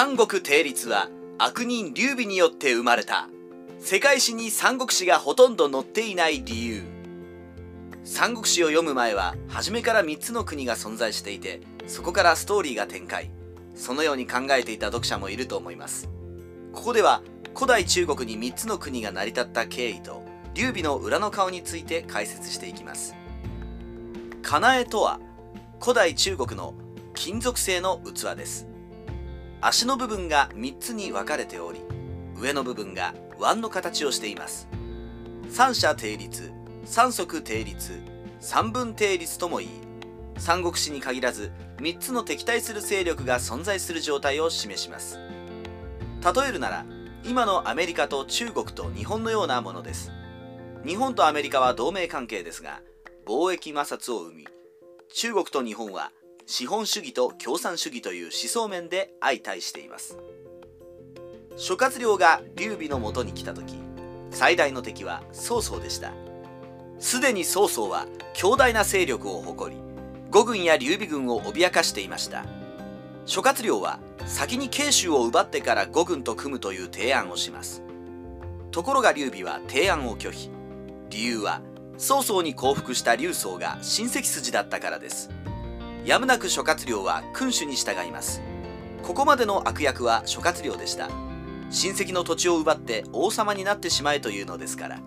三国定律は悪人劉備によって生まれた。世界史に三国志がほとんど載っていない理由。三国志を読む前は初めから3つの国が存在していてそこからストーリーが展開。そのように考えていた読者もいると思います。ここでは古代中国に3つの国が成り立った経緯と劉備の裏の顔について解説していきます。かなえとは古代中国の金属製の器です。足の部分が3つに分かれており上の部分が碗の形をしています。三者定律三足定律三分定律ともいい三国志に限らず3つの敵対する勢力が存在する状態を示します。例えるなら今のアメリカと中国と日本のようなものです。日本とアメリカは同盟関係ですが貿易摩擦を生み中国と日本は資本主義と共産主義という思想面で相対しています。諸葛亮が劉備のもとに来た時最大の敵は曹操でした。すでに曹操は強大な勢力を誇り五軍や劉備軍を脅かしていました。諸葛亮は先に慶州を奪ってから五軍と組むという提案をします。ところが劉備は提案を拒否。理由は曹操に降伏した劉宗が親戚筋だったからです。やむなく諸葛亮は君主に従います。ここまでの悪役は諸葛亮でした。親戚の土地を奪って王様になってしまえというのですから。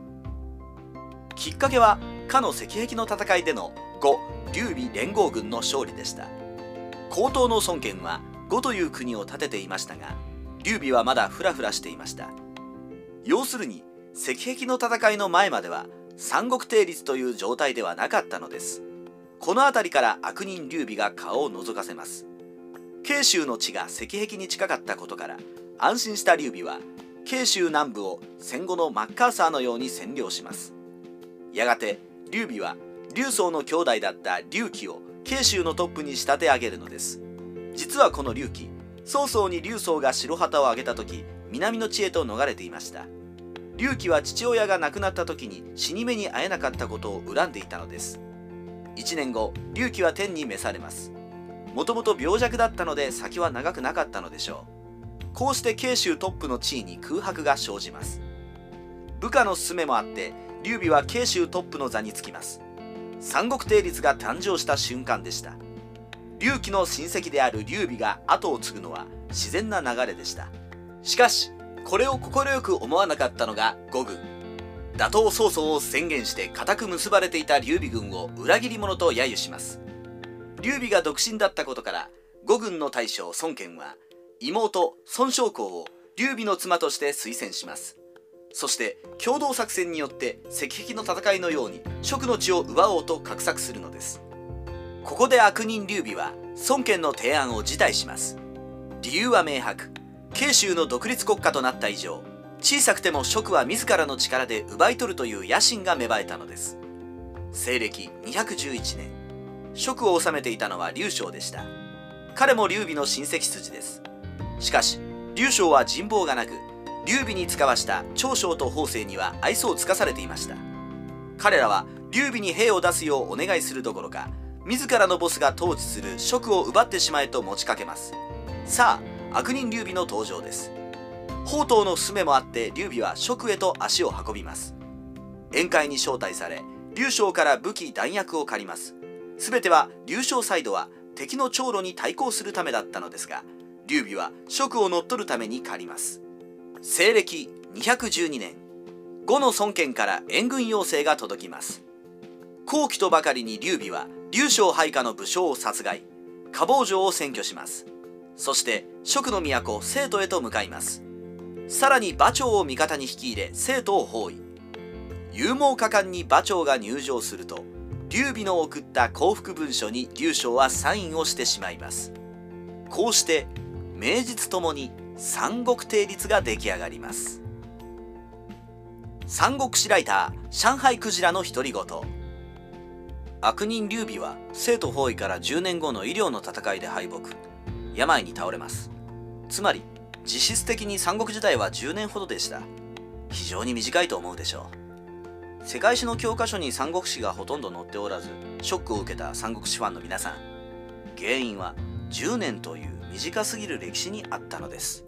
きっかけはかの石壁の戦いでの呉劉備連合軍の勝利でした。高等の孫権は呉という国を建てていましたが劉備はまだフラフラしていました。要するに石壁の戦いの前までは三国定律という状態ではなかったのです。この辺りから悪人劉備が顔を覗かせます。慶州の地が石壁に近かったことから安心した劉備は慶州南部を戦後のマッカーサーのように占領します。やがて劉備は劉宗の兄弟だった劉貴を慶州のトップに仕立て上げるのです。実はこの劉貴曹操に劉宗が白旗を上げた時南の地へと逃れていました。劉貴は父親が亡くなった時に死に目に会えなかったことを恨んでいたのです。1年後隆起は天に召されます。もともと病弱だったので先は長くなかったのでしょう。こうして慶州トップの地位に空白が生じます。部下の勧めもあって劉備は慶州トップの座につきます。三国定律が誕生した瞬間でした。劉貴の親戚である劉備が後を継ぐのは自然な流れでした。しかしこれを快く思わなかったのが五軍。打倒曹操を宣言して固く結ばれていた劉備軍を裏切り者と揶揄します。劉備が独身だったことから五軍の大将孫権は妹孫昌公を劉備の妻として推薦します。そして共同作戦によって石壁の戦いのように蜀の地を奪おうと画策するのです。ここで悪人劉備は孫権の提案を辞退します。理由は明白。慶州の独立国家となった以上小さくても蜀は自らの力で奪い取るという野心が芽生えたのです。西暦211年蜀を治めていたのは劉将でした。彼も劉備の親戚筋です。しかし劉将は人望がなく劉備に使わした長将と法政には愛想を尽かされていました。彼らは劉備に兵を出すようお願いするどころか自らのボスが統治する蜀を奪ってしまえと持ちかけます。さあ悪人劉備の登場です。宝刀の勧めもあって劉備は蜀へと足を運びます。宴会に招待され劉将から武器弾薬を借ります。全ては劉将サイドは敵の長路に対抗するためだったのですが劉備は蜀を乗っ取るために借ります。西暦212年呉の孫権から援軍要請が届きます。後期とばかりに劉備は劉将配下の武将を殺害加防城を占拠します。そして蜀の都生徒へと向かいます。さらに馬長を味方に引き入れ生徒を包囲。勇猛果敢に馬長が入場すると劉備の送った降伏文書に劉将はサインをしてしまいます。こうして名実ともに三国定律が出来上がります。三国志ライター上海クジラの独り言。悪人劉備は生徒包囲から10年後の医療の戦いで敗北。病に倒れます。つまり実質的に三国時代は10年ほどでした。非常に短いと思うでしょう。世界史の教科書に三国史がほとんど載っておらずショックを受けた三国史ファンの皆さん。原因は10年という短すぎる歴史にあったのです。